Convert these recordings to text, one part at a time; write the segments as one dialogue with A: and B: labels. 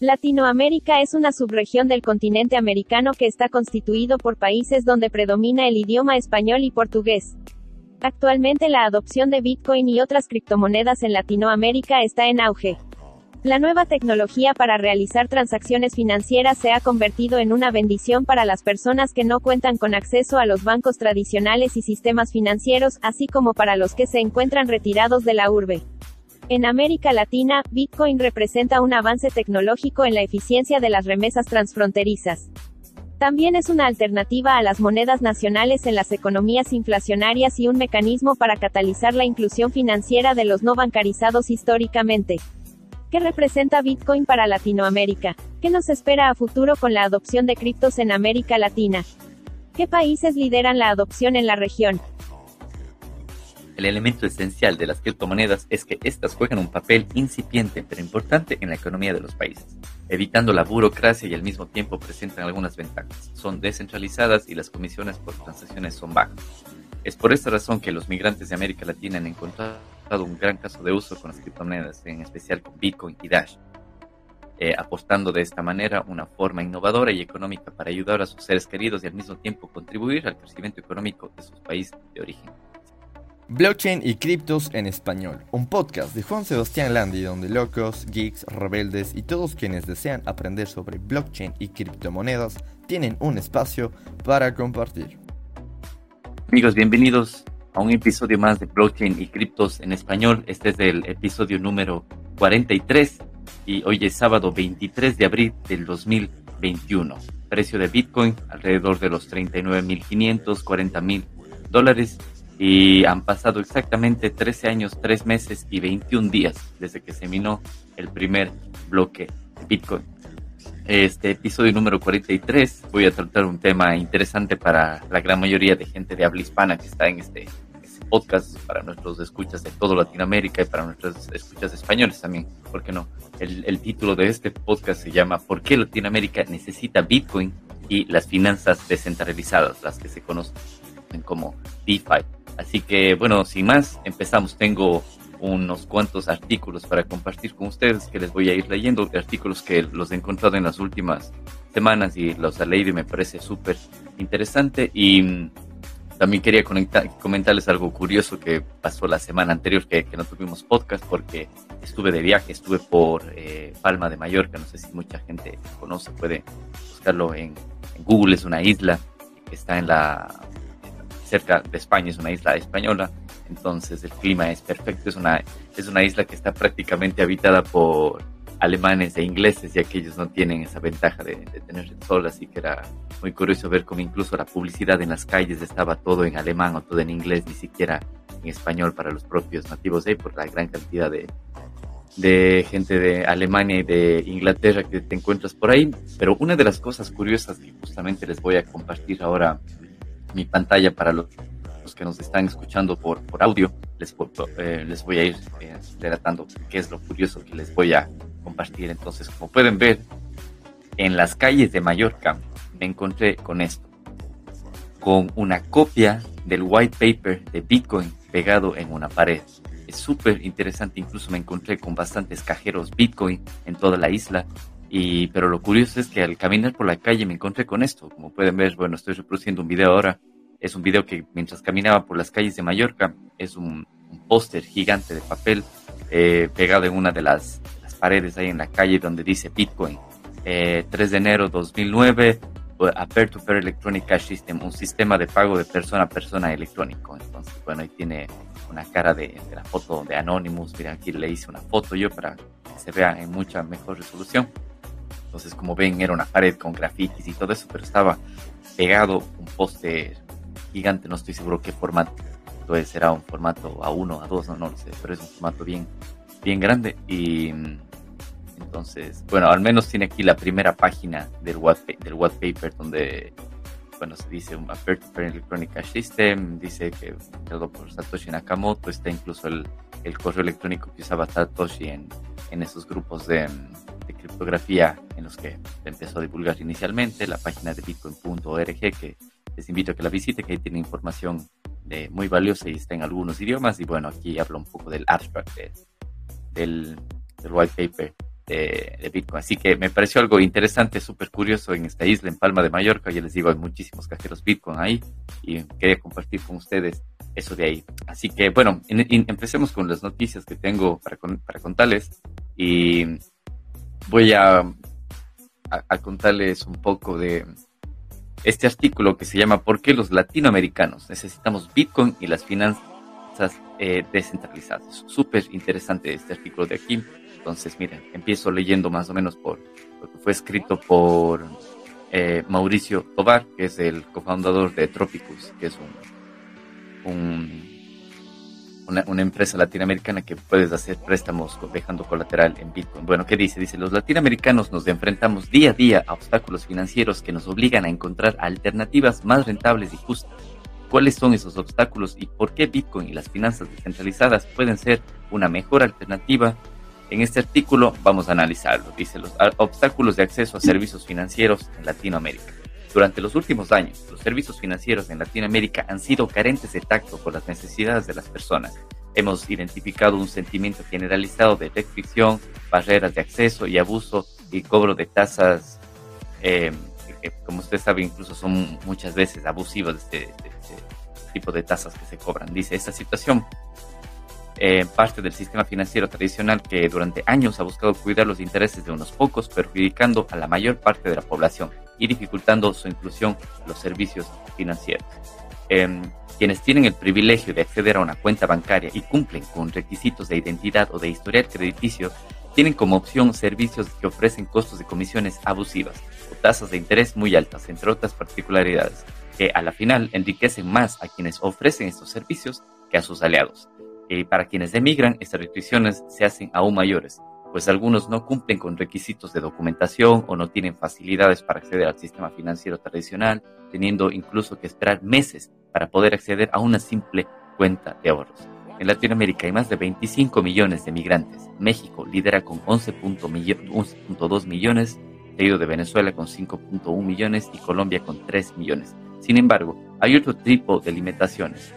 A: Latinoamérica es una subregión del continente americano que está constituido por países donde predomina el idioma español y portugués. Actualmente la adopción de Bitcoin y otras criptomonedas en Latinoamérica está en auge. La nueva tecnología para realizar transacciones financieras se ha convertido en una bendición para las personas que no cuentan con acceso a los bancos tradicionales y sistemas financieros, así como para los que se encuentran retirados de la urbe. En América Latina, Bitcoin representa un avance tecnológico en la eficiencia de las remesas transfronterizas. También es una alternativa a las monedas nacionales en las economías inflacionarias y un mecanismo para catalizar la inclusión financiera de los no bancarizados históricamente. ¿Qué representa Bitcoin para Latinoamérica? ¿Qué nos espera a futuro con la adopción de criptos en América Latina? ¿Qué países lideran la adopción en la región?
B: El elemento esencial de las criptomonedas es que éstas juegan un papel incipiente pero importante en la economía de los países, evitando la burocracia y al mismo tiempo presentan algunas ventajas. Son descentralizadas y las comisiones por transacciones son bajas. Es por esta razón que los migrantes de América Latina han encontrado un gran caso de uso con las criptomonedas, en especial con Bitcoin y Dash, eh, apostando de esta manera una forma innovadora y económica para ayudar a sus seres queridos y al mismo tiempo contribuir al crecimiento económico de sus países de origen.
C: Blockchain y criptos en español, un podcast de Juan Sebastián Landi donde locos, geeks, rebeldes y todos quienes desean aprender sobre blockchain y criptomonedas tienen un espacio para compartir.
B: Amigos, bienvenidos a un episodio más de blockchain y criptos en español. Este es el episodio número 43 y hoy es sábado 23 de abril del 2021. Precio de Bitcoin alrededor de los 39.500, 40.000 dólares y han pasado exactamente 13 años, 3 meses y 21 días desde que se minó el primer bloque de Bitcoin. Este episodio número 43 voy a tratar un tema interesante para la gran mayoría de gente de habla hispana que está en este, este podcast, para nuestros escuchas de todo Latinoamérica y para nuestros escuchas españoles también, ¿por qué no? El, el título de este podcast se llama ¿Por qué Latinoamérica necesita Bitcoin y las finanzas descentralizadas, las que se conocen como DeFi? Así que bueno, sin más, empezamos. Tengo unos cuantos artículos para compartir con ustedes que les voy a ir leyendo, artículos que los he encontrado en las últimas semanas y los he leído y me parece súper interesante. Y mm, también quería comentarles algo curioso que pasó la semana anterior, que, no tuvimos podcast porque estuve de viaje, estuve por eh, Palma de Mallorca, no sé si mucha gente conoce, puede buscarlo en Google, es una isla que está en la cerca de España, es una isla española, entonces el clima es perfecto, es una, es una isla que está prácticamente habitada por alemanes e ingleses, ya que ellos no tienen esa ventaja de, tener el sol, así que era muy curioso ver cómo incluso la publicidad en las calles estaba todo en alemán o todo en inglés, ni siquiera en español para los propios nativos de ahí, por la gran cantidad de, de gente de Alemania y de Inglaterra que te encuentras por ahí. Pero una de las cosas curiosas que justamente les voy a compartir ahora mi pantalla para los, que nos están escuchando por, por audio. Les, eh, les voy a ir eh, relatando qué es lo curioso que les voy a compartir. Entonces, como pueden ver, en las calles de Mallorca me encontré con esto, con una copia del white paper de Bitcoin pegado en una pared. Es súper interesante, incluso me encontré con bastantes cajeros Bitcoin en toda la isla. Y, pero lo curioso es que al caminar por la calle me encontré con esto. Como pueden ver, bueno, estoy reproduciendo un video ahora. Es un video que mientras caminaba por las calles de Mallorca, es un, póster gigante de papel eh, pegado en una de las, paredes ahí en la calle donde dice Bitcoin. 3 eh, de enero 2009, a peer-to-peer electronic cash system, un sistema de pago de persona a persona electrónico. Entonces, bueno, ahí tiene una cara de, de la foto de Anonymous. Miren, aquí le hice una foto yo para que se vea en mucha mejor resolución. Entonces, como ven, era una pared con grafitis y todo eso, pero estaba pegado un póster gigante, no estoy seguro qué formato. Entonces será un formato A1, A2, no, no lo sé, pero es un formato bien, bien grande. Y entonces, bueno, al menos tiene aquí la primera página del white, del white paper donde, bueno, se dice un Peer-to-Peer Electronic Cash System, dice que todo por Satoshi Nakamoto, está incluso el, el correo electrónico que usaba Satoshi en, en esos grupos de, de criptografía en los que empezó a divulgar inicialmente, la página de bitcoin.org que les invito a que la visite, que ahí tiene información de, muy valiosa y está en algunos idiomas. Y bueno, aquí hablo un poco del abstract del, del, white paper de, Bitcoin. Así que me pareció algo interesante, súper curioso en esta isla, en Palma de Mallorca. Ya les digo, hay muchísimos cajeros Bitcoin ahí y quería compartir con ustedes eso de ahí. Así que bueno, empecemos con las noticias que tengo para, para contarles y voy a, a, contarles un poco de este artículo que se llama ¿Por qué los latinoamericanos necesitamos Bitcoin y las finanzas eh, descentralizadas? Súper interesante este artículo de aquí. Entonces, miren, empiezo leyendo más o menos por lo que fue escrito por eh, Mauricio Tobar, que es el cofundador de Tropicus, que es un, una, empresa latinoamericana que puedes hacer préstamos dejando colateral en Bitcoin. Bueno, ¿qué dice? Dice, los latinoamericanos nos enfrentamos día a día a obstáculos financieros que nos obligan a encontrar alternativas más rentables y justas. ¿Cuáles son esos obstáculos y por qué Bitcoin y las finanzas descentralizadas pueden ser una mejor alternativa en este artículo vamos a analizarlo. Dice los obstáculos de acceso a servicios financieros en Latinoamérica. Durante los últimos años, los servicios financieros en Latinoamérica han sido carentes de tacto con las necesidades de las personas. Hemos identificado un sentimiento generalizado de restricción, barreras de acceso y abuso y cobro de tasas, eh, que como usted sabe incluso son muchas veces abusivas este, este, este tipo de tasas que se cobran. Dice, esta situación eh, parte del sistema financiero tradicional que durante años ha buscado cuidar los intereses de unos pocos, perjudicando a la mayor parte de la población y dificultando su inclusión en los servicios financieros. Em, quienes tienen el privilegio de acceder a una cuenta bancaria y cumplen con requisitos de identidad o de historial crediticio, tienen como opción servicios que ofrecen costos de comisiones abusivas o tasas de interés muy altas, entre otras particularidades, que a la final enriquecen más a quienes ofrecen estos servicios que a sus aliados. Y para quienes emigran, estas restricciones se hacen aún mayores, pues algunos no cumplen con requisitos de documentación o no tienen facilidades para acceder al sistema financiero tradicional, teniendo incluso que esperar meses para poder acceder a una simple cuenta de ahorros. En Latinoamérica hay más de 25 millones de migrantes. México lidera con 11.2 millones, seguido de Venezuela con 5.1 millones y Colombia con 3 millones. Sin embargo, hay otro tipo de limitaciones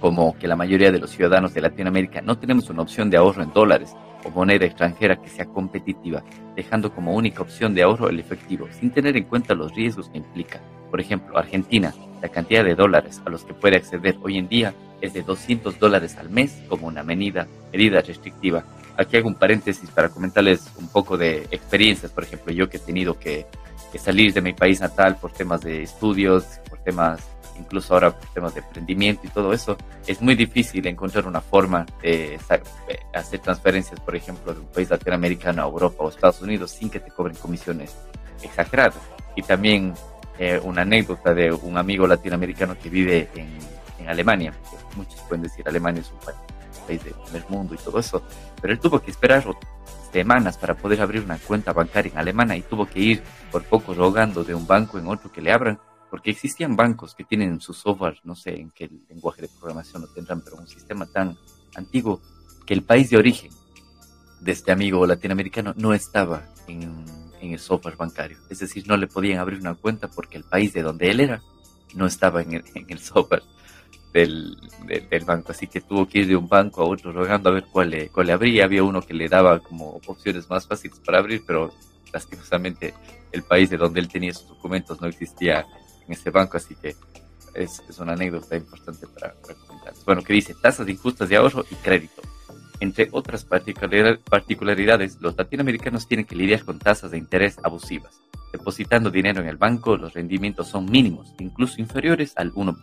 B: como que la mayoría de los ciudadanos de Latinoamérica no tenemos una opción de ahorro en dólares moneda extranjera que sea competitiva, dejando como única opción de ahorro el efectivo, sin tener en cuenta los riesgos que implica. Por ejemplo, Argentina, la cantidad de dólares a los que puede acceder hoy en día es de 200 dólares al mes como una medida, medida restrictiva. Aquí hago un paréntesis para comentarles un poco de experiencias, por ejemplo, yo que he tenido que, que salir de mi país natal por temas de estudios, por temas incluso ahora temas de emprendimiento y todo eso, es muy difícil encontrar una forma de hacer transferencias, por ejemplo, de un país latinoamericano a Europa o Estados Unidos sin que te cobren comisiones exageradas. Y también eh, una anécdota de un amigo latinoamericano que vive en, en Alemania. Muchos pueden decir Alemania es un país, del primer mundo y todo eso, pero él tuvo que esperar semanas para poder abrir una cuenta bancaria en Alemania y tuvo que ir por poco rogando de un banco en otro que le abran porque existían bancos que tienen su software, no sé en qué lenguaje de programación lo tendrán, pero un sistema tan antiguo que el país de origen de este amigo latinoamericano no estaba en, el software bancario. Es decir, no le podían abrir una cuenta porque el país de donde él era no estaba en el, software del, banco. Así que tuvo que ir de un banco a otro rogando a ver cuál le, cuál le abría. Había uno que le daba como opciones más fáciles para abrir, pero lastimosamente el país de donde él tenía sus documentos no existía en este banco, así que es, es una anécdota importante para, para comentar. Bueno, que dice tasas injustas de ahorro y crédito. Entre otras particularidades, los latinoamericanos tienen que lidiar con tasas de interés abusivas. Depositando dinero en el banco, los rendimientos son mínimos, incluso inferiores al 1%,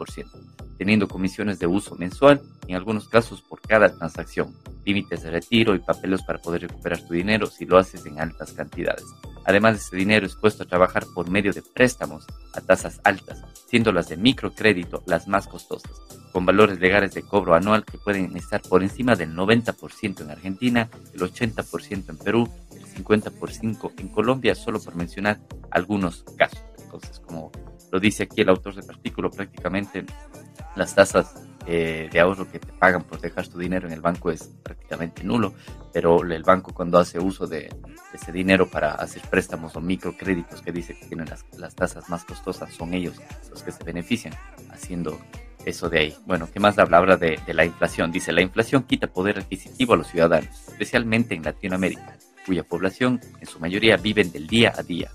B: teniendo comisiones de uso mensual, en algunos casos por cada transacción, límites de retiro y papeles para poder recuperar tu dinero si lo haces en altas cantidades. Además, ese dinero es puesto a trabajar por medio de préstamos a tasas altas, siendo las de microcrédito las más costosas, con valores legales de cobro anual que pueden estar por encima del 90% en Argentina, el 80% en Perú, el 50% en Colombia, solo por mencionar algunos casos. Entonces, como lo dice aquí el autor del artículo, prácticamente las tasas eh, de ahorro que te pagan por dejar tu dinero en el banco es prácticamente nulo, pero el banco cuando hace uso de ese dinero para hacer préstamos o microcréditos que dice que tienen las, tasas más costosas, son ellos los que se benefician haciendo eso de ahí. Bueno, ¿qué más habla? Habla de, de la inflación. Dice, la inflación quita poder adquisitivo a los ciudadanos, especialmente en Latinoamérica. Cuya población en su mayoría viven del día a día,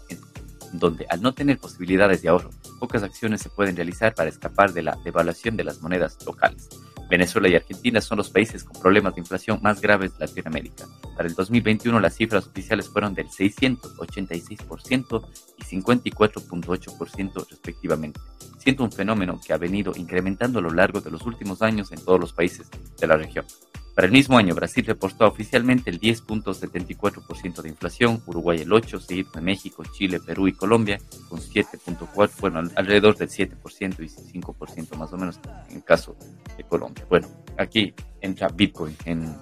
B: donde al no tener posibilidades de ahorro, pocas acciones se pueden realizar para escapar de la devaluación de las monedas locales. Venezuela y Argentina son los países con problemas de inflación más graves de Latinoamérica. Para el 2021 las cifras oficiales fueron del 686% y 54.8% respectivamente, siendo un fenómeno que ha venido incrementando a lo largo de los últimos años en todos los países de la región. Para el mismo año, Brasil reportó oficialmente el 10.74% de inflación, Uruguay el 8%, seguido de México, Chile, Perú y Colombia con 7.4%, bueno, alrededor del 7% y 5% más o menos en el caso de Colombia. Bueno, aquí entra Bitcoin en,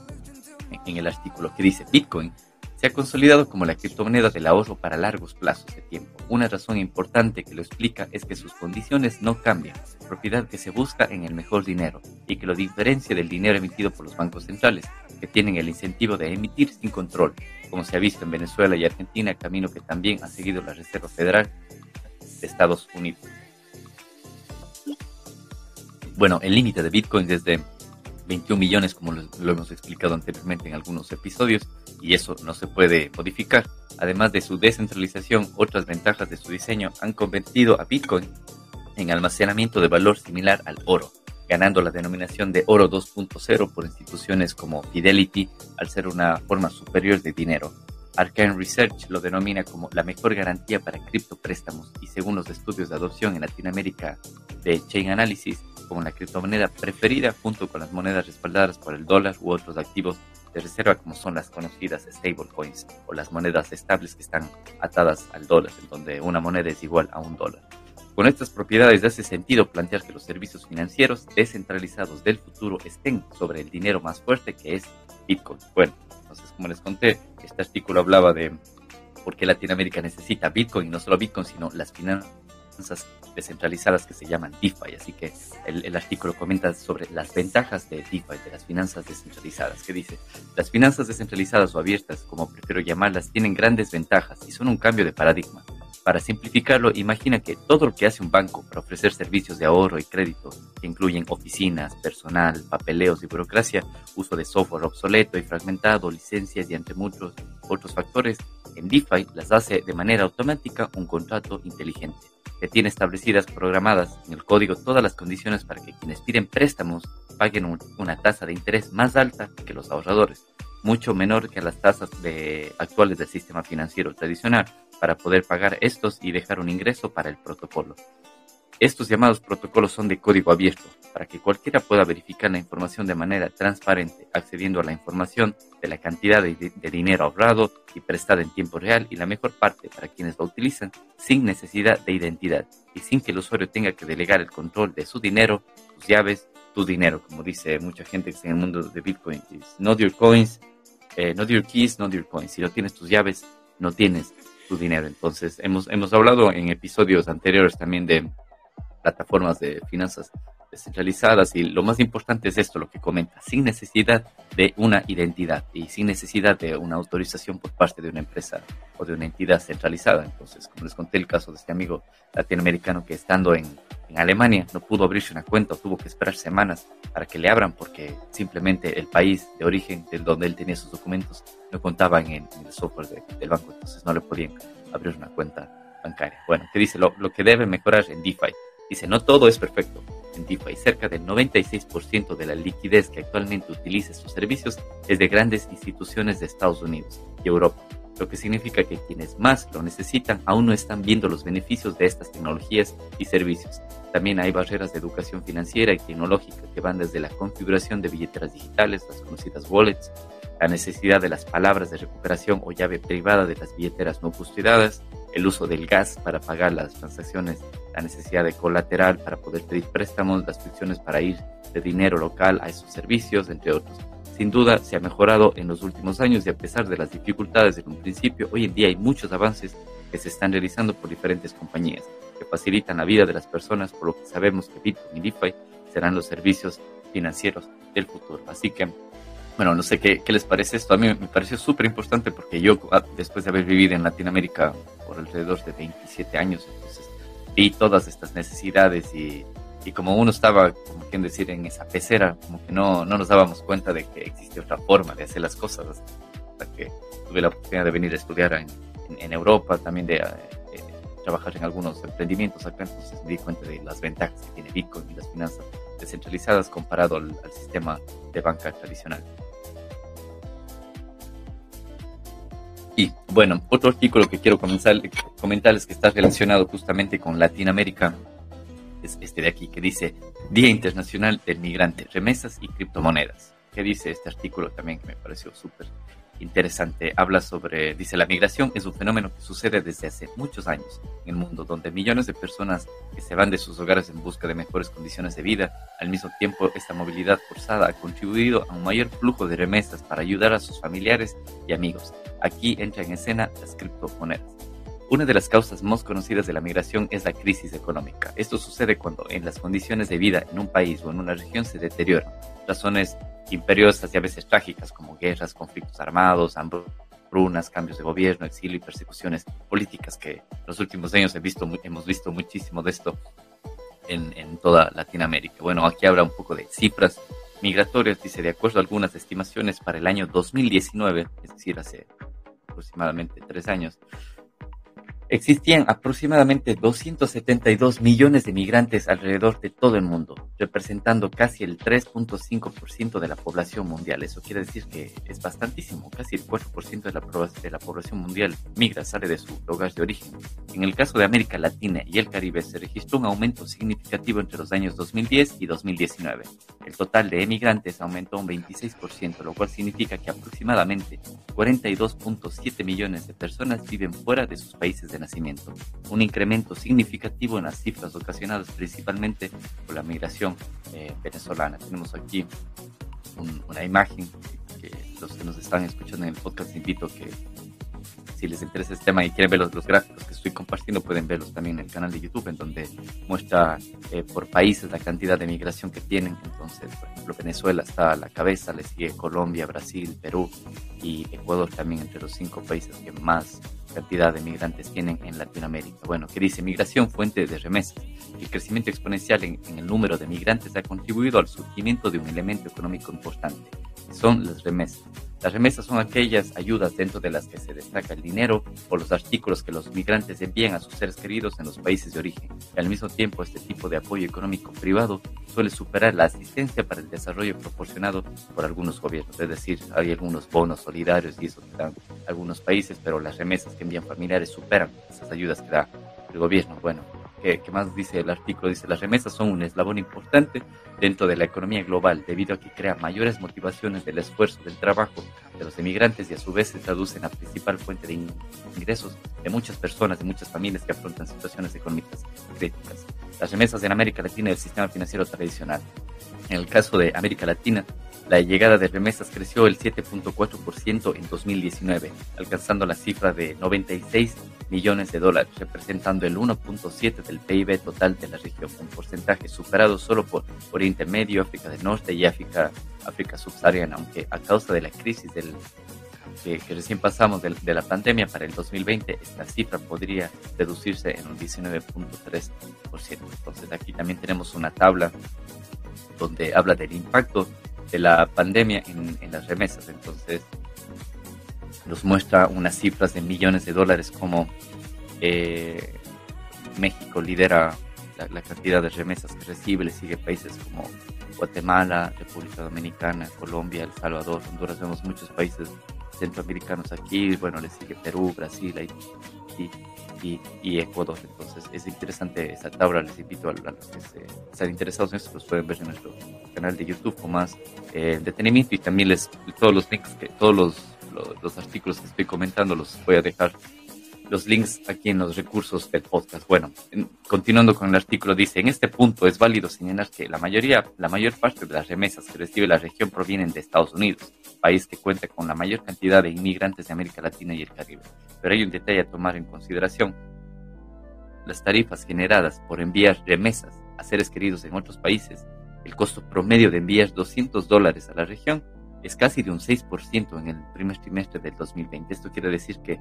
B: en el artículo que dice Bitcoin se ha consolidado como la criptomoneda del ahorro para largos plazos de tiempo. Una razón importante que lo explica es que sus condiciones no cambian, propiedad que se busca en el mejor dinero y que lo diferencia del dinero emitido por los bancos centrales, que tienen el incentivo de emitir sin control, como se ha visto en Venezuela y Argentina, camino que también ha seguido la Reserva Federal de Estados Unidos. Bueno, el límite de Bitcoin desde 21 millones, como lo, hemos explicado anteriormente en algunos episodios, y eso no se puede modificar. Además de su descentralización, otras ventajas de su diseño han convertido a Bitcoin en almacenamiento de valor similar al oro, ganando la denominación de oro 2.0 por instituciones como Fidelity al ser una forma superior de dinero. Arcane Research lo denomina como la mejor garantía para criptopréstamos y según los estudios de adopción en Latinoamérica de Chain Analysis, como la criptomoneda preferida junto con las monedas respaldadas por el dólar u otros activos de reserva como son las conocidas stablecoins o las monedas estables que están atadas al dólar, en donde una moneda es igual a un dólar. Con estas propiedades hace sentido plantear que los servicios financieros descentralizados del futuro estén sobre el dinero más fuerte que es Bitcoin. Bueno, entonces como les conté, este artículo hablaba de por qué Latinoamérica necesita Bitcoin, no solo Bitcoin, sino las finanzas descentralizadas que se llaman DeFi. Así que el, artículo comenta sobre las ventajas de DeFi, de las finanzas descentralizadas, que dice, las finanzas descentralizadas o abiertas, como prefiero llamarlas, tienen grandes ventajas y son un cambio de paradigma. Para simplificarlo, imagina que todo lo que hace un banco para ofrecer servicios de ahorro y crédito, que incluyen oficinas, personal, papeleos y burocracia, uso de software obsoleto y fragmentado, licencias y entre muchos otros factores, en DeFi las hace de manera automática un contrato inteligente. Que tiene establecidas, programadas en el código todas las condiciones para que quienes piden préstamos paguen una tasa de interés más alta que los ahorradores, mucho menor que las tasas actuales del sistema financiero tradicional, para poder pagar estos y dejar un ingreso para el protocolo. Estos llamados protocolos son de código abierto, para que cualquiera pueda verificar la información de manera transparente, accediendo a la información de la cantidad de, dinero ahorrado y prestado en tiempo real y la mejor parte para quienes lo utilizan sin necesidad de identidad y sin que el usuario tenga que delegar el control de su dinero, sus llaves, tu dinero, como dice mucha gente en el mundo de Bitcoin. not your coins, eh, not your keys, not your coins. Si no tienes tus llaves, no tienes tu dinero. Entonces, hemos, hemos hablado en episodios anteriores también de plataformas de finanzas descentralizadas y lo más importante es esto, lo que comenta, sin necesidad de una identidad y sin necesidad de una autorización por parte de una empresa o de una entidad centralizada. Entonces, como les conté el caso de este amigo latinoamericano que estando en, en Alemania no pudo abrirse una cuenta tuvo que esperar semanas para que le abran porque simplemente el país de origen del donde él tenía sus documentos no contaban en, el software del banco, entonces no le podían abrir una cuenta bancaria. Bueno, que dice lo, lo que debe mejorar en DeFi Dice, no todo es perfecto. En DeFi, cerca del 96% de la liquidez que actualmente utiliza estos servicios es de grandes instituciones de Estados Unidos y Europa, lo que significa que quienes más lo necesitan aún no están viendo los beneficios de estas tecnologías y servicios. También hay barreras de educación financiera y tecnológica que van desde la configuración de billeteras digitales, las conocidas wallets, la necesidad de las palabras de recuperación o llave privada de las billeteras no custodiadas, el uso del gas para pagar las transacciones, la necesidad de colateral para poder pedir préstamos, las fricciones para ir de dinero local a esos servicios, entre otros. Sin duda se ha mejorado en los últimos años y a pesar de las dificultades en un principio, hoy en día hay muchos avances que se están realizando por diferentes compañías que facilitan la vida de las personas, por lo que sabemos que Bitcoin y DeFi serán los servicios financieros del futuro. Así que bueno, no sé qué, qué, les parece esto. A mí me pareció súper importante porque yo, ah, después de haber vivido en Latinoamérica por alrededor de 27 años, entonces vi todas estas necesidades y, y como uno estaba, como quien decir, en esa pecera, como que no, no nos dábamos cuenta de que existe otra forma de hacer las cosas hasta que tuve la oportunidad de venir a estudiar en, Europa, también de, trabajar en algunos emprendimientos acá, entonces me di cuenta de las ventajas que tiene Bitcoin y las finanzas descentralizadas comparado al, sistema de banca tradicional. Y bueno, otro artículo que quiero comenzar, comentarles que está relacionado justamente con Latinoamérica es este de aquí que dice Día Internacional del Migrante, Remesas y Criptomonedas. ¿Qué dice este artículo también que me pareció súper interesante. Habla sobre, dice, la migración es un fenómeno que sucede desde hace muchos años en el mundo, donde millones de personas se van de sus hogares en busca de mejores condiciones de vida, al mismo tiempo esta movilidad forzada ha contribuido a un mayor flujo de remesas para ayudar a sus familiares y amigos. Aquí entra en escena las criptomonedas. Una de las causas más conocidas de la migración es la crisis económica. Esto sucede cuando en las condiciones de vida en un país o en una región se deterioran. Razones imperiosas y a veces trágicas como guerras, conflictos armados, hambrunas, cambios de gobierno, exilio y persecuciones políticas que en los últimos años hemos visto muchísimo de esto en, en toda Latinoamérica. Bueno, aquí habrá un poco de cifras migratorias, dice, de acuerdo a algunas estimaciones para el año 2019, es decir, hace aproximadamente tres años, Existían aproximadamente 272 millones de migrantes alrededor de todo el mundo, representando casi el 3.5% de la población mundial. Eso quiere decir que es bastantísimo, casi el 4% de la, de la población mundial migra, sale de su lugar de origen. En el caso de América Latina y el Caribe se registró un aumento significativo entre los años 2010 y 2019. El total de emigrantes aumentó un 26%, lo cual significa que aproximadamente 42.7 millones de personas viven fuera de sus países de nacimiento, un incremento significativo en las cifras ocasionadas principalmente por la migración eh, venezolana. Tenemos aquí una imagen que los que nos están escuchando en el podcast invito que si les interesa este tema y quieren ver los, gráficos que estoy compartiendo, pueden verlos también en el canal de YouTube, en donde muestra eh, por países la cantidad de migración que tienen. Entonces, por ejemplo, Venezuela está a la cabeza, le sigue Colombia, Brasil, Perú y Ecuador también entre los cinco países que más cantidad de migrantes tienen en Latinoamérica. Bueno, que dice migración fuente de remesas. El crecimiento exponencial en, en, el número de migrantes ha contribuido al surgimiento de un elemento económico importante, son las remesas. Las remesas son aquellas ayudas dentro de las que se destaca el dinero o los artículos que los migrantes envían a sus seres queridos en los países de origen. Y al mismo tiempo, este tipo de apoyo económico privado suele superar la asistencia para el desarrollo proporcionado por algunos gobiernos. Es decir, hay algunos bonos solidarios y eso que dan algunos países, pero las remesas que envían familiares superan esas ayudas que da el gobierno. Bueno, ¿qué, más dice el artículo? Dice, las remesas son un eslabón importante dentro de la economía global debido a que crea mayores motivaciones del esfuerzo del trabajo de los emigrantes y a su vez se traduce en la principal fuente de ingresos de muchas personas, de muchas familias que afrontan situaciones económicas críticas. Las remesas en América Latina del sistema financiero tradicional. En el caso de América Latina, la llegada de remesas creció el 7.4% en 2019, alcanzando la cifra de 96 millones de dólares, representando el 1.7 del PIB total de la región, un porcentaje superado solo por Oriente Medio, África del Norte y África, subsahariana, aunque a causa de la crisis que, recién pasamos de, de, la pandemia para el 2020, esta cifra podría reducirse en un 19.3%. Entonces aquí también tenemos una tabla donde habla del impacto de la pandemia en, las remesas. Entonces, nos muestra unas cifras de millones de dólares como eh, México lidera la, cantidad de remesas que recibe, le sigue países como Guatemala, República Dominicana, Colombia, El Salvador, Honduras, vemos muchos países centroamericanos aquí, bueno, le sigue Perú, Brasil, Haití, y, Ecuador. Entonces es interesante esa tabla, les invito a, los que están interesados en esto, los pueden ver en nuestro canal de YouTube con más eh, detenimiento y también les todos los links, que todos los, los, artículos que estoy comentando los voy a dejar los links aquí en los recursos del podcast. Bueno, continuando con el artículo, dice, en este punto es válido señalar que la mayoría, la mayor parte de las remesas que recibe la región provienen de Estados Unidos, país que cuenta con la mayor cantidad de inmigrantes de América Latina y el Caribe. Pero hay un detalle a tomar en consideración. Las tarifas generadas por enviar remesas a seres queridos en otros países, el costo promedio de enviar 200 dólares a la región es casi de un 6% en el primer trimestre del 2020. Esto quiere decir que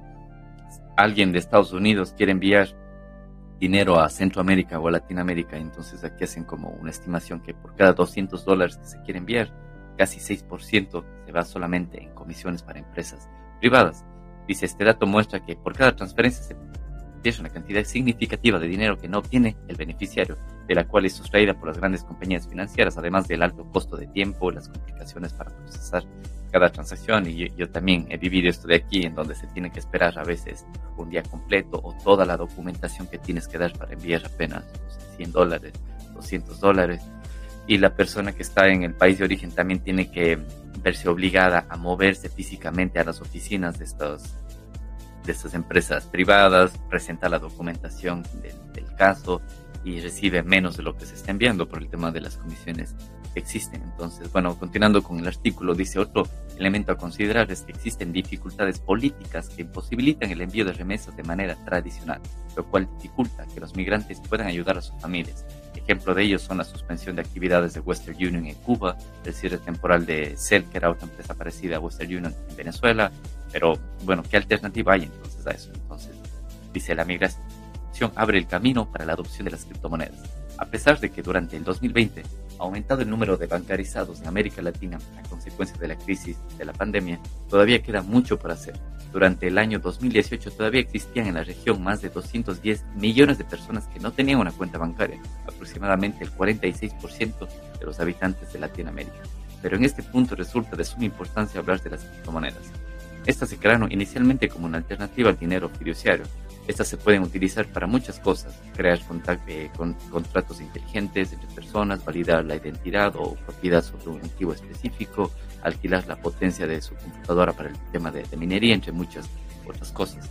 B: alguien de Estados Unidos quiere enviar dinero a Centroamérica o a Latinoamérica, entonces aquí hacen como una estimación que por cada 200 dólares que se quiere enviar, casi 6% se va solamente en comisiones para empresas privadas. Dice, este dato muestra que por cada transferencia se pierde una cantidad significativa de dinero que no obtiene el beneficiario, de la cual es sustraída por las grandes compañías financieras, además del alto costo de tiempo, las complicaciones para procesar cada transacción. Y yo, también he vivido esto de aquí, en donde se tiene que esperar a veces un día completo o toda la documentación que tienes que dar para enviar apenas 100 dólares, 200 dólares. Y la persona que está en el país de origen también tiene que verse obligada a moverse físicamente a las oficinas de estos de estas empresas privadas, presenta la documentación del, del caso y recibe menos de lo que se está enviando por el tema de las comisiones existen. Entonces, bueno, continuando con el artículo, dice otro elemento a considerar es que existen dificultades políticas que imposibilitan el envío de remesas de manera tradicional, lo cual dificulta que los migrantes puedan ayudar a sus familias. Ejemplo de ello son la suspensión de actividades de Western Union en Cuba, el cierre temporal de Cell, que era otra empresa parecida a Western Union en Venezuela, pero bueno, ¿qué alternativa hay entonces a eso? Entonces, dice la migración abre el camino para la adopción de las criptomonedas. A pesar de que durante el 2020 ha aumentado el número de bancarizados en América Latina a consecuencia de la crisis de la pandemia, todavía queda mucho por hacer. Durante el año 2018 todavía existían en la región más de 210 millones de personas que no tenían una cuenta bancaria, aproximadamente el 46% de los habitantes de Latinoamérica. Pero en este punto resulta de suma importancia hablar de las criptomonedas. Estas se crearon inicialmente como una alternativa al dinero fiduciario. Estas se pueden utilizar para muchas cosas, crear eh, contratos inteligentes entre personas, validar la identidad o propiedad sobre un activo específico, alquilar la potencia de su computadora para el tema de, de minería, entre muchas otras cosas.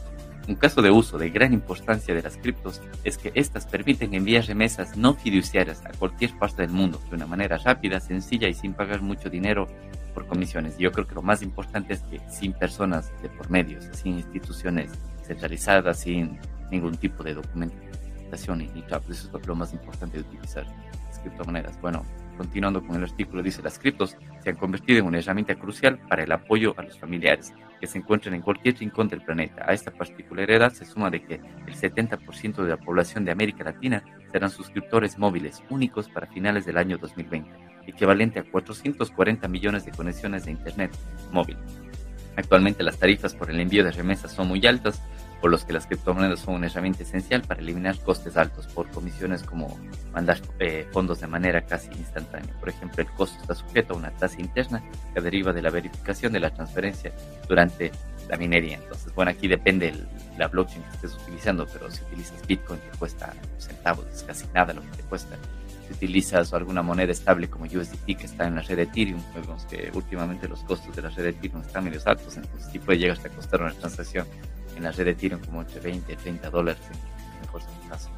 B: Un caso de uso de gran importancia de las criptos es que estas permiten enviar remesas no fiduciarias a cualquier parte del mundo de una manera rápida, sencilla y sin pagar mucho dinero por comisiones. Yo creo que lo más importante es que sin personas de por medio, sin instituciones centralizadas, sin ningún tipo de documentación ni, ni Eso es lo más importante de utilizar las criptomonedas. Bueno, continuando con el artículo, dice, las criptos se han convertido en una herramienta crucial para el apoyo a los familiares que se encuentran en cualquier rincón del planeta. A esta particularidad se suma de que el 70% de la población de América Latina serán suscriptores móviles únicos para finales del año 2020 equivalente a 440 millones de conexiones de Internet móvil. Actualmente las tarifas por el envío de remesas son muy altas, por los que las criptomonedas son una herramienta esencial para eliminar costes altos por comisiones como mandar eh, fondos de manera casi instantánea. Por ejemplo, el costo está sujeto a una tasa interna que deriva de la verificación de la transferencia durante la minería. Entonces, bueno, aquí depende la blockchain que estés utilizando, pero si utilizas Bitcoin te cuesta centavos, es casi nada lo que te cuesta si utilizas alguna moneda estable como USDT que está en la red Ethereum, vemos que últimamente los costos de la red Ethereum están medio altos, entonces sí puede llegar hasta costar una transacción en la red Ethereum como entre 20 y 30 dólares en mejor caso.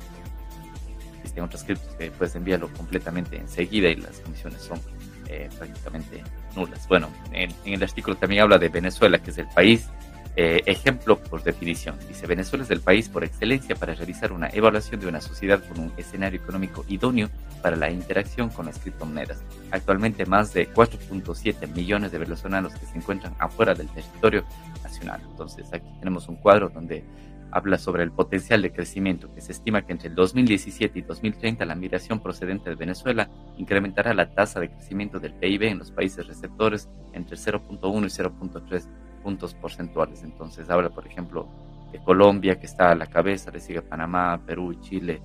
B: Existen otras criptos que puedes enviarlo completamente enseguida y las comisiones son eh, prácticamente nulas. Bueno, en, en el artículo también habla de Venezuela, que es el país eh, ejemplo por definición. Dice, Venezuela es el país por excelencia para realizar una evaluación de una sociedad con un escenario económico idóneo para la interacción con las criptomonedas. Actualmente más de 4.7 millones de venezolanos que se encuentran afuera del territorio nacional. Entonces aquí tenemos un cuadro donde habla sobre el potencial de crecimiento que se estima que entre el 2017 y 2030 la migración procedente de Venezuela incrementará la tasa de crecimiento del PIB en los países receptores entre 0.1 y 0.3 puntos porcentuales. Entonces habla, por ejemplo, de Colombia, que está a la cabeza, le sigue Panamá, Perú, Chile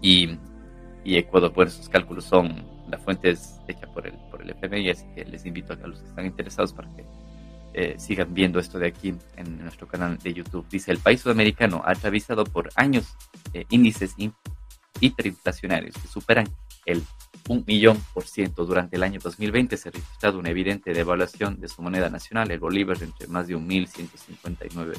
B: y, y Ecuador. Bueno, esos cálculos son, la fuente es hecha por el, por el FMI, así que les invito a los que están interesados para que eh, sigan viendo esto de aquí en nuestro canal de YouTube. Dice, el país sudamericano ha atravesado por años eh, índices hiperinflacionarios que superan el un millón por ciento. Durante el año 2020 se ha registrado una evidente devaluación de su moneda nacional, el bolívar, entre más de un 1.159%.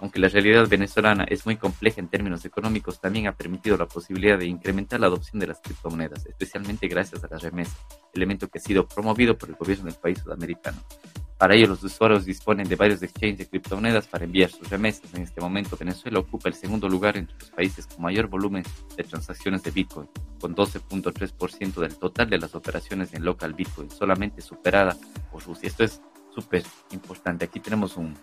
B: Aunque la realidad venezolana es muy compleja en términos económicos, también ha permitido la posibilidad de incrementar la adopción de las criptomonedas, especialmente gracias a las remesas, elemento que ha sido promovido por el gobierno del país sudamericano. Para ello, los usuarios disponen de varios exchanges de criptomonedas para enviar sus remesas. En este momento, Venezuela ocupa el segundo lugar entre los países con mayor volumen de transacciones de Bitcoin, con 12.3% del total de las operaciones en local Bitcoin, solamente superada por Rusia. Esto es súper importante. Aquí tenemos un,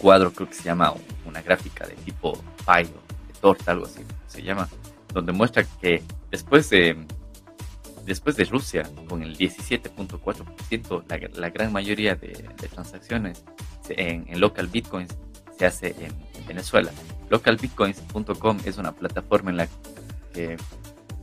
B: cuadro, creo que se llama una gráfica de tipo pie de torta, algo así se llama, donde muestra que después de después de Rusia, con el 17.4%, la, gran mayoría de, transacciones en, local bitcoins se hace en, Venezuela. Localbitcoins.com es una plataforma en la que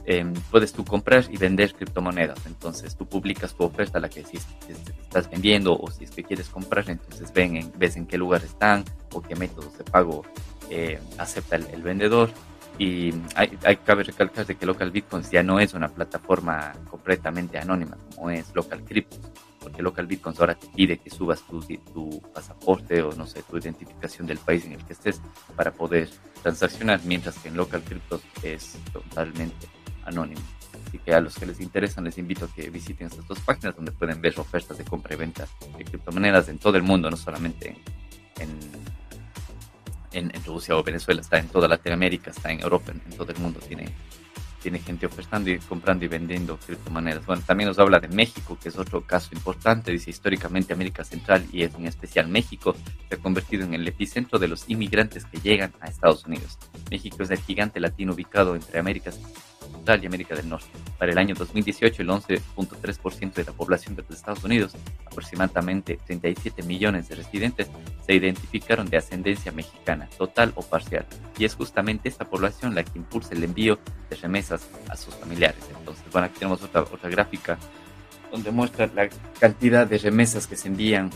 B: em, puedes tú comprar y vender criptomonedas. Entonces tú publicas tu oferta, la que si, estás vendiendo o si es que quieres comprar, entonces ven en, ves en qué lugar están o qué métodos de pago eh, acepta el, vendedor. Y hay, hay, cabe recalcar de que Local Bitcoins ya no es una plataforma completamente anónima como es Local Crypto, porque Local Bitcoins ahora te pide que subas tu, tu pasaporte o no sé, tu identificación del país en el que estés para poder transaccionar, mientras que en Local Crypto es totalmente anónimo. Así que a los que les interesan les invito a que visiten estas dos páginas donde pueden ver ofertas de compra y venta de criptomonedas en todo el mundo, no solamente en en, Rusia o Venezuela, está en toda Latinoamérica, está en Europa, en, todo el mundo tiene, tiene gente ofertando y comprando y vendiendo criptomonedas. Bueno, también nos habla de México, que es otro caso importante. Dice, históricamente América Central y en especial México se ha convertido en el epicentro de los inmigrantes que llegan a Estados Unidos. México es el gigante latino ubicado entre Américas y América del Norte. Para el año 2018, el 11.3% de la población de los Estados Unidos, aproximadamente 37 millones de residentes, se identificaron de ascendencia mexicana, total o parcial. Y es justamente esta población la que impulsa el envío de remesas a sus familiares. Entonces, bueno, aquí tenemos otra, otra gráfica donde muestra la cantidad de remesas que se envían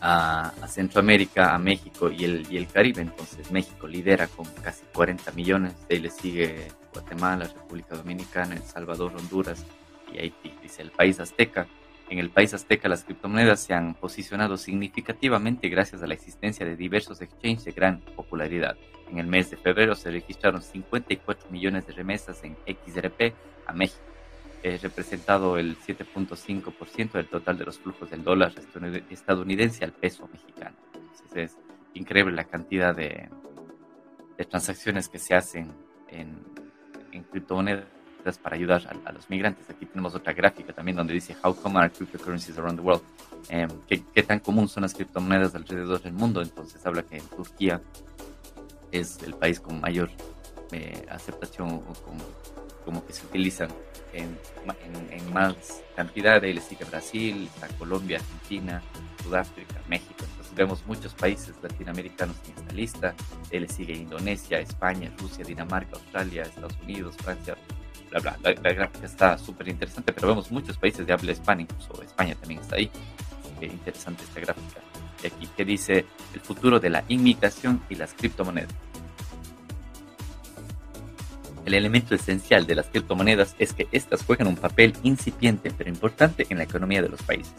B: a, Centroamérica, a México y el, y el Caribe. Entonces México lidera con casi 40 millones, de ahí le sigue Guatemala, República Dominicana, El Salvador, Honduras y Haití. Dice el país azteca. En el país azteca las criptomonedas se han posicionado significativamente gracias a la existencia de diversos exchanges de gran popularidad. En el mes de febrero se registraron 54 millones de remesas en XRP a México es representado el 7.5% del total de los flujos del dólar estadounidense al peso mexicano. Entonces es increíble la cantidad de transacciones que se hacen en, en criptomonedas para ayudar a, los migrantes. Aquí tenemos otra gráfica también donde dice How common are cryptocurrencies around the world? Em, ¿qué, ¿qué, tan común son las criptomonedas alrededor del mundo? Entonces habla que Turquía es el país con mayor eh, aceptación o como que se utilizan en, en, más cantidad. Ahí le sigue Brasil, Colombia, Argentina, Sudáfrica, México. Vemos muchos países latinoamericanos en esta lista. Le sigue Indonesia, España, Rusia, Dinamarca, Australia, Estados Unidos, Francia, bla, bla. La, gráfica está súper interesante, pero vemos muchos países de habla hispana, incluso España también está ahí. Qué interesante esta gráfica de aquí, que dice el futuro de la inmigración y las criptomonedas. El elemento esencial de las criptomonedas es que éstas juegan un papel incipiente pero importante en la economía de los países,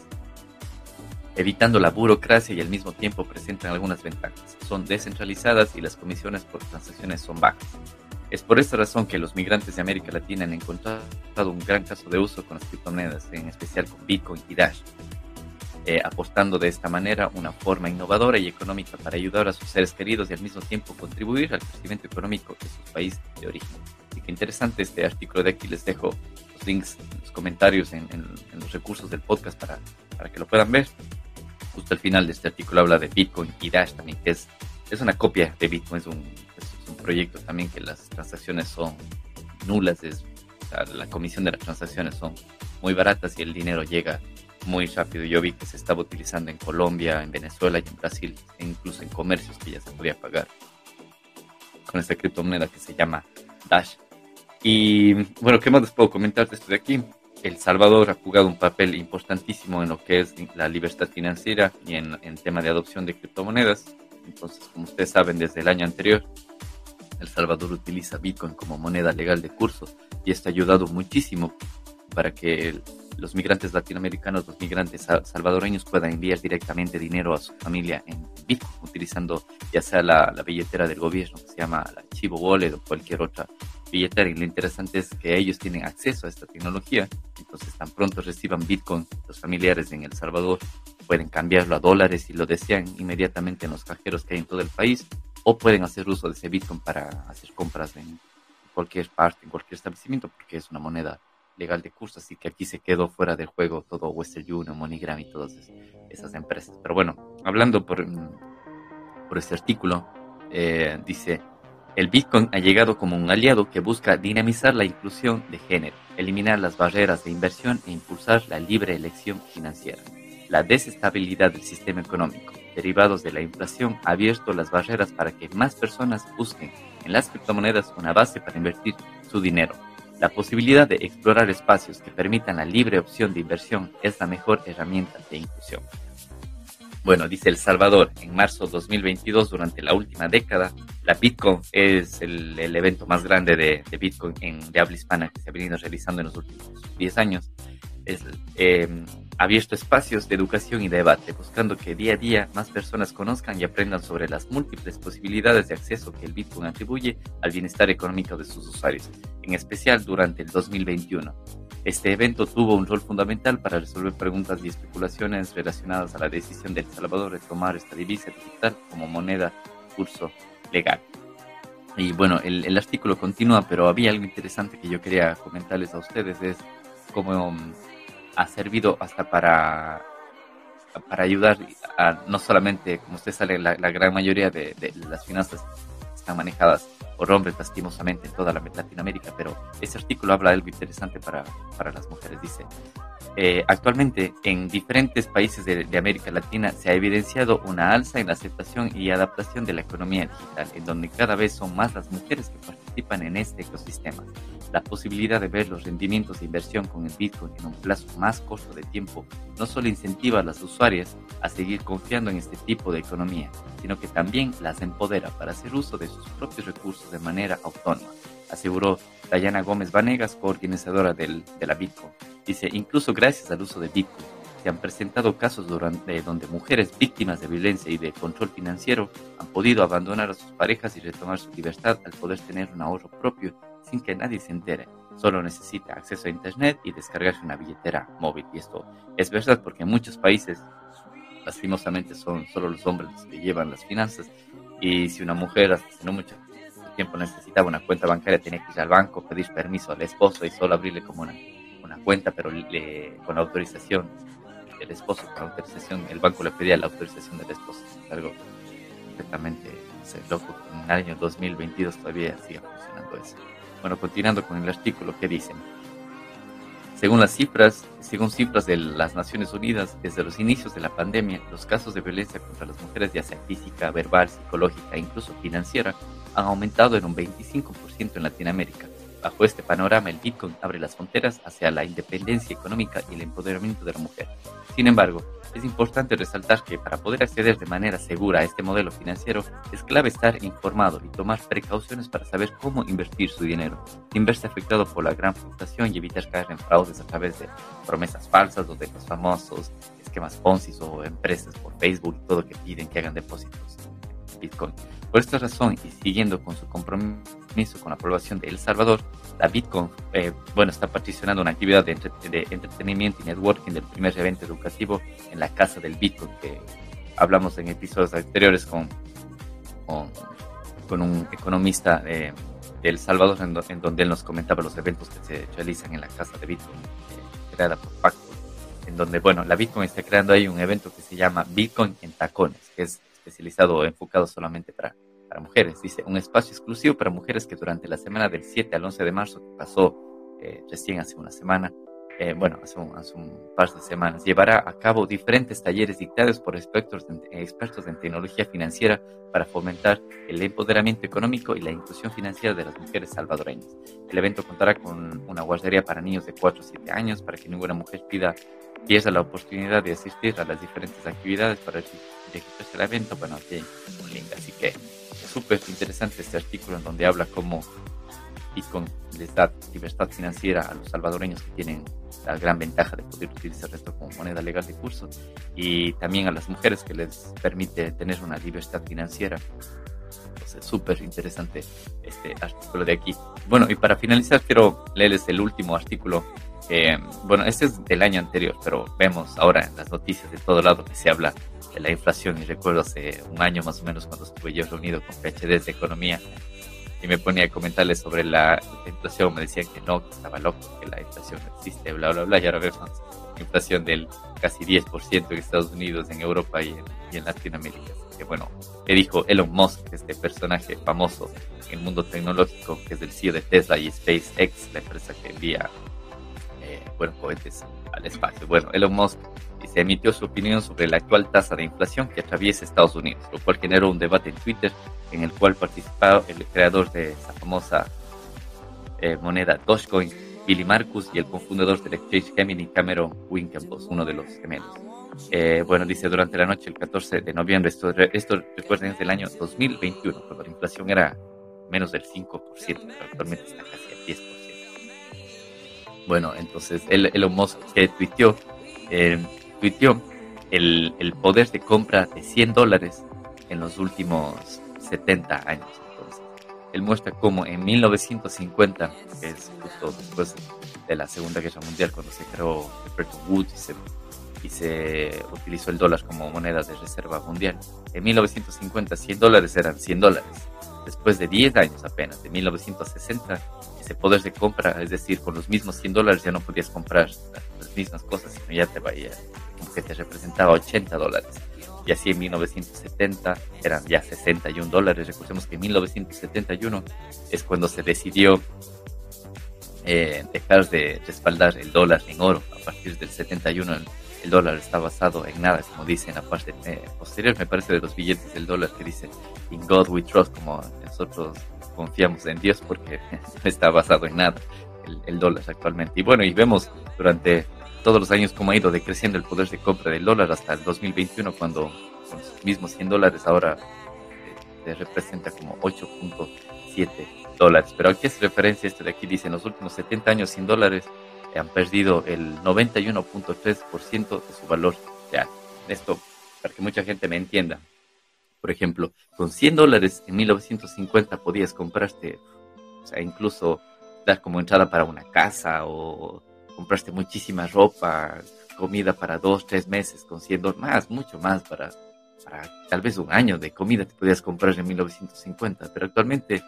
B: evitando la burocracia y al mismo tiempo presentan algunas ventajas. Son descentralizadas y las comisiones por transacciones son bajas. Es por esta razón que los migrantes de América Latina han encontrado un gran caso de uso con las criptomonedas, en especial con Bitcoin y Dash, eh, apostando de esta manera una forma innovadora y económica para ayudar a sus seres queridos y al mismo tiempo contribuir al crecimiento económico de su país de origen. Así que interesante este artículo de aquí. Les dejo los links en los comentarios, en, los recursos del podcast para, para, que lo puedan ver. Justo al final de este artículo habla de Bitcoin y Dash también, que es, es una copia de Bitcoin, es un, es un proyecto también que las transacciones son nulas, es, la comisión de las transacciones son muy baratas y el dinero llega muy rápido. Yo vi que se estaba utilizando en Colombia, en Venezuela y en Brasil, e incluso en comercios que ya se podía pagar con esta criptomoneda que se llama Dash. Y bueno, ¿qué más les puedo comentar de esto de aquí? El Salvador ha jugado un papel importantísimo en lo que es la libertad financiera y en, tema de adopción de criptomonedas. Entonces, como ustedes saben, desde el año anterior, El Salvador utiliza Bitcoin como moneda legal de curso y esto ha ayudado muchísimo para que los migrantes latinoamericanos, los migrantes salvadoreños puedan enviar directamente dinero a su familia en Bitcoin, utilizando ya sea la, billetera del gobierno que se llama la Chivo Wallet o cualquier otra billetera. Y lo interesante es que ellos tienen acceso a esta tecnología, entonces tan pronto reciban Bitcoin, los familiares en El Salvador pueden cambiarlo a dólares si lo desean inmediatamente en los cajeros que hay en todo el país, o pueden hacer uso de ese Bitcoin para hacer compras en cualquier parte, en cualquier establecimiento, porque es una moneda legal de curso, así que aquí se quedó fuera del juego todo Western Union, MoneyGram y todas esas empresas. Pero bueno, hablando por, mm, por este artículo, eh, dice, El Bitcoin ha llegado como un aliado que busca dinamizar la inclusión de género, eliminar las barreras de inversión e impulsar la libre elección financiera. La desestabilidad del sistema económico, derivados de la inflación, ha abierto las barreras para que más personas busquen en las criptomonedas una base para invertir su dinero. La posibilidad de explorar espacios que permitan la libre opción de inversión es la mejor herramienta de inclusión. Bueno, dice El Salvador, en marzo de 2022, durante la última década, la Bitcoin es el, evento más grande de, Bitcoin en, de habla hispana que se ha venido realizando en los últimos 10 años. Es, eh, abierto espacios de educación y debate, buscando que día a día más personas conozcan y aprendan sobre las múltiples posibilidades de acceso que el Bitcoin atribuye al bienestar económico de sus usuarios, en especial durante el 2021. Este evento tuvo un rol fundamental para resolver preguntas y especulaciones relacionadas a la decisión de El Salvador de tomar esta divisa digital como moneda curso legal. Y bueno, el, el, artículo continúa, pero había algo interesante que yo quería comentarles a ustedes, es cómo um, ha servido hasta para, para ayudar a no solamente, como usted sabe, la, gran mayoría de, de las finanzas están manejadas por hombres lastimosamente en toda la Latinoamérica, pero ese artículo habla de algo interesante para, para las mujeres. Dice, eh, actualmente en diferentes países de, de, América Latina se ha evidenciado una alza en la aceptación y adaptación de la economía digital, en donde cada vez son más las mujeres que participan en este ecosistema. La posibilidad de ver los rendimientos de inversión con el Bitcoin en un plazo más corto de tiempo no solo incentiva a las usuarias a seguir confiando en este tipo de economía, sino que también las empodera para hacer uso de sus propios recursos de manera autónoma, aseguró Dayana Gómez Vanegas, coordinadora del, de la Bitcoin. Dice, incluso gracias al uso de Bitcoin, se han presentado casos durante, donde mujeres víctimas de violencia y de control financiero han podido abandonar a sus parejas y retomar su libertad al poder tener un ahorro propio sin que nadie se entere. Solo necesita acceso a Internet y descargarse una billetera móvil. Y esto es verdad porque en muchos países, lastimosamente, son solo los hombres los que llevan las finanzas. Y si una mujer hace no mucho tiempo necesitaba una cuenta bancaria, tenía que ir al banco, pedir permiso al esposo y solo abrirle como una, una cuenta, pero le, con la autorización del esposo, con la autorización, el banco le pedía la autorización del esposo. Algo perfectamente loco. En el año 2022 todavía sigue funcionando eso. Bueno, continuando con el artículo que dicen. Según las cifras, según cifras de las Naciones Unidas, desde los inicios de la pandemia, los casos de violencia contra las mujeres, ya sea física, verbal, psicológica e incluso financiera, han aumentado en un 25% en Latinoamérica. Bajo este panorama, el Bitcoin abre las fronteras hacia la independencia económica y el empoderamiento de la mujer. Sin embargo, es importante resaltar que para poder acceder de manera segura a este modelo financiero es clave estar informado y tomar precauciones para saber cómo invertir su dinero, sin verse afectado por la gran fluctuación y evitar caer en fraudes a través de promesas falsas o de los famosos esquemas Ponzi o empresas por Facebook y todo que piden que hagan depósitos en Bitcoin. Por esta razón y siguiendo con su compromiso con la aprobación de El Salvador, la Bitcoin, eh, bueno, está particionando una actividad de, de, entretenimiento y networking del primer evento educativo en la Casa del Bitcoin, que hablamos en episodios anteriores con, con, con un economista eh, de El Salvador, en, donde él nos comentaba los eventos que se realizan en la Casa de Bitcoin, eh, creada por Pacto, en donde, bueno, la Bitcoin está creando ahí un evento que se llama Bitcoin en Tacones, que es especializado o enfocado solamente para, para mujeres. Dice, un espacio exclusivo para mujeres que durante la semana del 7 al 11 de marzo, que pasó eh, recién hace una semana, eh, bueno, hace un, hace un, par de semanas, llevará a cabo diferentes talleres dictados por expertos, expertos en tecnología financiera para fomentar el empoderamiento económico y la inclusión financiera de las mujeres salvadoreñas. El evento contará con una guardería para niños de 4 a 7 años para que ninguna mujer pida pierda la oportunidad de asistir a las diferentes actividades para registrarse el evento. Bueno, aquí un link, así que súper interesante este artículo en donde habla cómo Bitcoin les da libertad financiera a los salvadoreños que tienen la gran ventaja de poder utilizar esto como moneda legal de curso y también a las mujeres que les permite tener una libertad financiera. Entonces, súper interesante este artículo de aquí. Bueno, y para finalizar, quiero leerles el último artículo bueno, este es del año anterior, pero vemos ahora en las noticias de todo lado que se habla la inflación y recuerdo hace un año más o menos cuando estuve yo reunido con PhD de Economía y me ponía a comentarles sobre la inflación, me decían que no, que estaba loco, que la inflación no existe, bla, bla, bla, y ahora vemos inflación del casi 10% en Estados Unidos, en Europa y en, Latinoamérica. que bueno, que dijo Elon Musk, este personaje famoso en el mundo tecnológico, que es el CEO de Tesla y SpaceX, la empresa que envía eh, bueno, cohetes al espacio. Bueno, Elon Musk se emitió su opinión sobre la actual tasa de inflación que atraviesa Estados Unidos, lo cual generó un debate en Twitter en el cual participó el creador de esa famosa eh, moneda Dogecoin, Billy Marcus, y el cofundador del exchange Gemini, Cameron Winklevoss, uno de los gemelos. Eh, bueno, dice durante la noche, el 14 de noviembre, esto, esto recuerden es del año 2021, cuando la inflación era menos del 5%, pero actualmente está casi al 10%. Bueno, entonces Elon Musk que tuiteó, eh, tuiteó el, el, poder de compra de 100 dólares en los últimos 70 años. Entonces, él muestra cómo en 1950, que es justo después de la Segunda Guerra Mundial, cuando se creó Bretton Woods y se, y se utilizó el dólar como moneda de reserva mundial, en 1950 100 dólares eran 100 dólares. Después de 10 años apenas, de 1960, ese poder de compra, es decir, con los mismos 100 dólares ya no podías comprar las mismas cosas, sino ya te como que te representaba 80 dólares y así en 1970 eran ya 61 dólares. Recordemos que en 1971 es cuando se decidió eh, dejar de respaldar el dólar en oro. A partir del 71 el, dólar está basado en nada, como dice en la parte eh, posterior, me parece, de los billetes del dólar que dice In God we trust, como nosotros confiamos en Dios porque está basado en nada el, el dólar actualmente. Y bueno, y vemos durante todos los años cómo ha ido decreciendo el poder de compra del dólar hasta el 2021 cuando con los mismos 100 dólares ahora se eh, representa como 8.7 dólares. Pero aquí es referencia este de aquí, dice, en los últimos 70 años 100 dólares han perdido el 91.3% de su valor real. Esto, para que mucha gente me entienda. Por ejemplo, con 100 dólares en 1950 podías comprarte, o sea, incluso dar como entrada para una casa o compraste muchísima ropa, comida para dos, tres meses, con 100 dólares, más, mucho más para, tal vez un año de comida te podías comprar en 1950, pero actualmente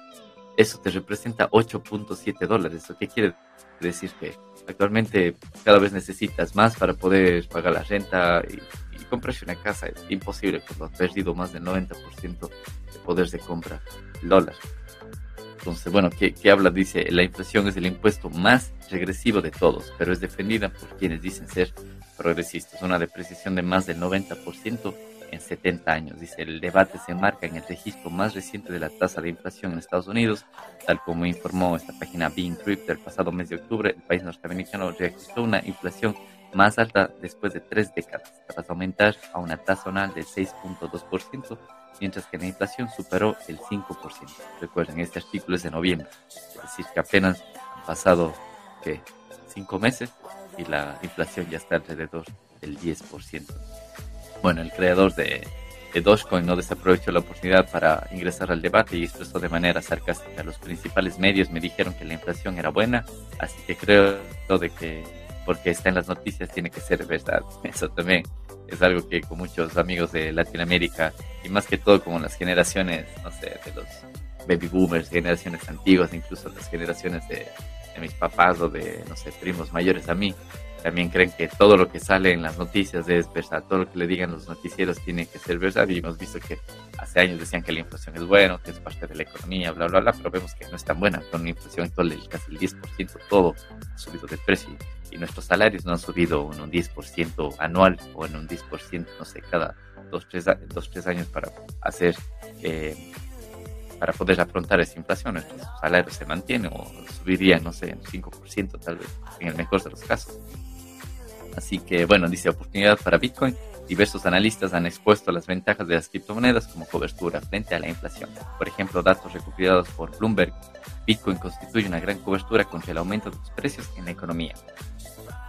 B: eso te representa 8.7 dólares. ¿Qué quiere decir? Que actualmente cada vez necesitas más para poder pagar la renta y, comprarse una casa. Es imposible cuando has perdido más del 90% de poder de compra el dólar. Entonces, bueno, ¿qué, habla? Dice, la inflación es el impuesto más regresivo de todos, pero es defendida por quienes dicen ser progresistas. Una depreciación de más del 90% en 70 años. Dice, el debate se enmarca en el registro más reciente de la tasa de inflación en Estados Unidos, tal como informó esta página Being Crypt el pasado mes de octubre, el país norteamericano registró una inflación más alta después de tres décadas, tras aumentar a una tasa anual de 6.2% mientras que la inflación superó el 5%. Recuerden, este artículo es de noviembre, es decir, que apenas han pasado ¿qué? cinco meses y la inflación ya está alrededor del 10%. Bueno, el creador de, de Dogecoin no desaprovechó la oportunidad para ingresar al debate y expresó de manera sarcástica. Los principales medios me dijeron que la inflación era buena, así que creo de que porque está en las noticias tiene que ser verdad. Eso también es algo que con muchos amigos de Latinoamérica y más que todo como las generaciones, no sé, de los baby boomers, generaciones antiguas, incluso las generaciones de, de mis papás o de, no sé, primos mayores a mí, también creen que todo lo que sale en las noticias es verdad, todo lo que le digan los noticieros tiene que ser verdad. Y hemos visto que hace años decían que la inflación es buena, que es parte de la economía, bla, bla, bla, pero vemos que no es tan buena, con una inflación actual casi el 10%, todo ha subido de precio y nuestros salarios no han subido en un 10% anual o en un 10%, no sé, cada dos, tres, dos, tres años para hacer... Eh, para poder afrontar esa inflación, nuestros salarios se mantienen o subirían, no sé, en 5% tal vez, en el mejor de los casos. Así que, bueno, dice oportunidad para Bitcoin. Diversos analistas han expuesto las ventajas de las criptomonedas como cobertura frente a la inflación. Por ejemplo, datos recopilados por Bloomberg, Bitcoin constituye una gran cobertura contra el aumento de los precios en la economía.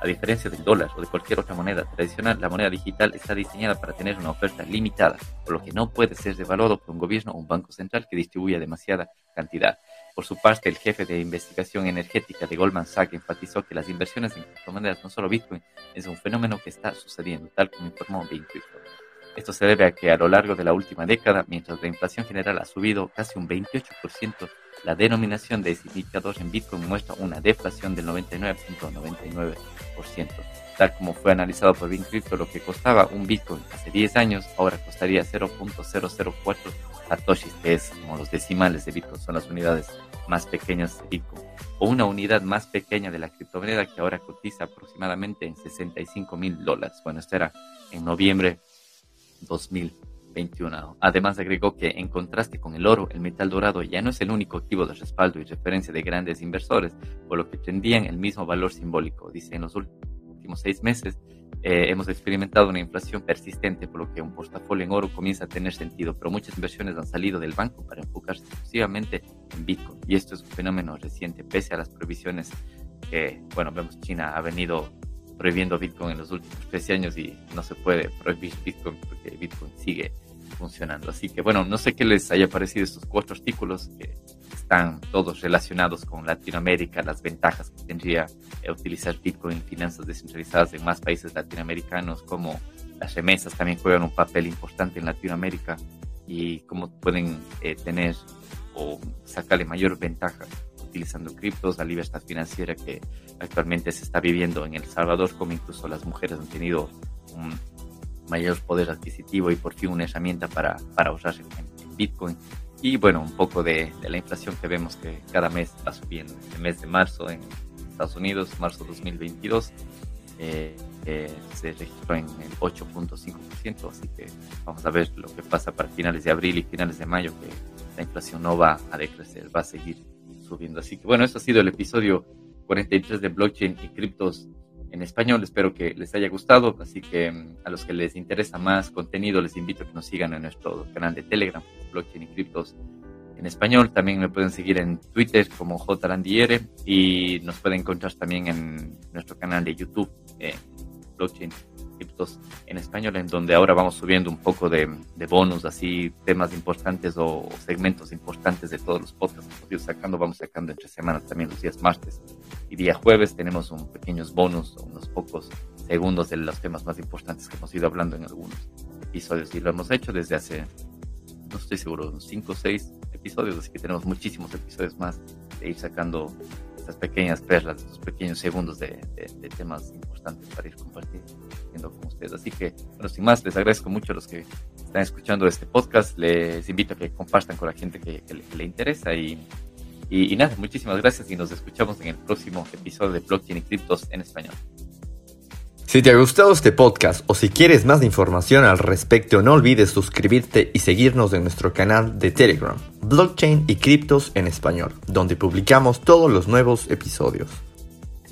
B: A diferencia del dólar o de cualquier otra moneda tradicional, la moneda digital está diseñada para tener una oferta limitada, por lo que no puede ser devaluado por un gobierno o un banco central que distribuya demasiada cantidad. Por su parte, el jefe de investigación energética de Goldman Sachs enfatizó que las inversiones en criptomonedas, no solo Bitcoin, es un fenómeno que está sucediendo, tal como informó Bitcoin. Esto se debe a que a lo largo de la última década, mientras la inflación general ha subido casi un 28%, la denominación de ese indicador en Bitcoin muestra una deflación del 99.99%. Tal como fue analizado por BitCrypto, lo que costaba un Bitcoin hace 10 años, ahora costaría 0.004 satoshis, que es como los decimales de Bitcoin, son las unidades más pequeñas de Bitcoin, o una unidad más pequeña de la criptomoneda que ahora cotiza aproximadamente en 65 mil dólares. Bueno, esto era en noviembre 2021. Además agregó que en contraste con el oro, el metal dorado ya no es el único activo de respaldo y referencia de grandes inversores, por lo que tendrían el mismo valor simbólico. Dice, en los últimos seis meses eh, hemos experimentado una inflación persistente, por lo que un portafolio en oro comienza a tener sentido, pero muchas inversiones han salido del banco para enfocarse exclusivamente en Bitcoin. Y esto es un fenómeno reciente, pese a las prohibiciones que, bueno, vemos China ha venido prohibiendo Bitcoin en los últimos 13 años y no se puede prohibir Bitcoin porque Bitcoin sigue funcionando. Así que bueno, no sé qué les haya parecido estos cuatro artículos que están todos relacionados con Latinoamérica, las ventajas que tendría utilizar Bitcoin en finanzas descentralizadas en más países latinoamericanos, como las remesas también juegan un papel importante en Latinoamérica y cómo pueden eh, tener o sacarle mayor ventaja utilizando criptos, la libertad financiera que actualmente se está viviendo en El Salvador, como incluso las mujeres han tenido un mayor poder adquisitivo y por fin una herramienta para, para ahorrar en, Bitcoin. Y bueno, un poco de, la inflación que vemos que cada mes va subiendo. El mes de marzo en Estados Unidos, marzo 2022, eh, eh, se registró en el 8.5%, así que vamos a ver lo que pasa para finales de abril y finales de mayo, que la inflación no va a decrecer, va a seguir subiendo. Así que bueno, esto ha sido el episodio 43 de blockchain y criptos en español. Espero que les haya gustado. Así que mm, a los que les interesa más contenido, les invito a que nos sigan en nuestro canal de Telegram, blockchain y criptos en español. También me pueden seguir en Twitter como JRandiere y nos pueden encontrar también en nuestro canal de YouTube, eh, blockchain en español, en donde ahora vamos subiendo un poco de, de bonus, así temas importantes o, segmentos importantes de todos los podcasts que hemos ido sacando. Vamos sacando entre semanas también los días martes y día jueves. Tenemos un pequeños bonus, unos pocos segundos de los temas más importantes que hemos ido hablando en algunos episodios y lo hemos hecho desde hace, no estoy seguro, unos 5 o 6 episodios, así que tenemos muchísimos episodios más de ir sacando estas pequeñas perlas, estos pequeños segundos de, temas importantes para ir compartiendo Así que, bueno, sin más, les agradezco mucho a los que están escuchando este podcast. Les invito a que compartan con la gente que, le, interesa y, nada, muchísimas gracias y nos escuchamos en el próximo episodio de Blockchain y Criptos en Español.
C: Si te ha gustado este podcast o si quieres más información al respecto, no olvides suscribirte y seguirnos en nuestro canal de Telegram, Blockchain y Criptos en Español, donde publicamos todos los nuevos episodios.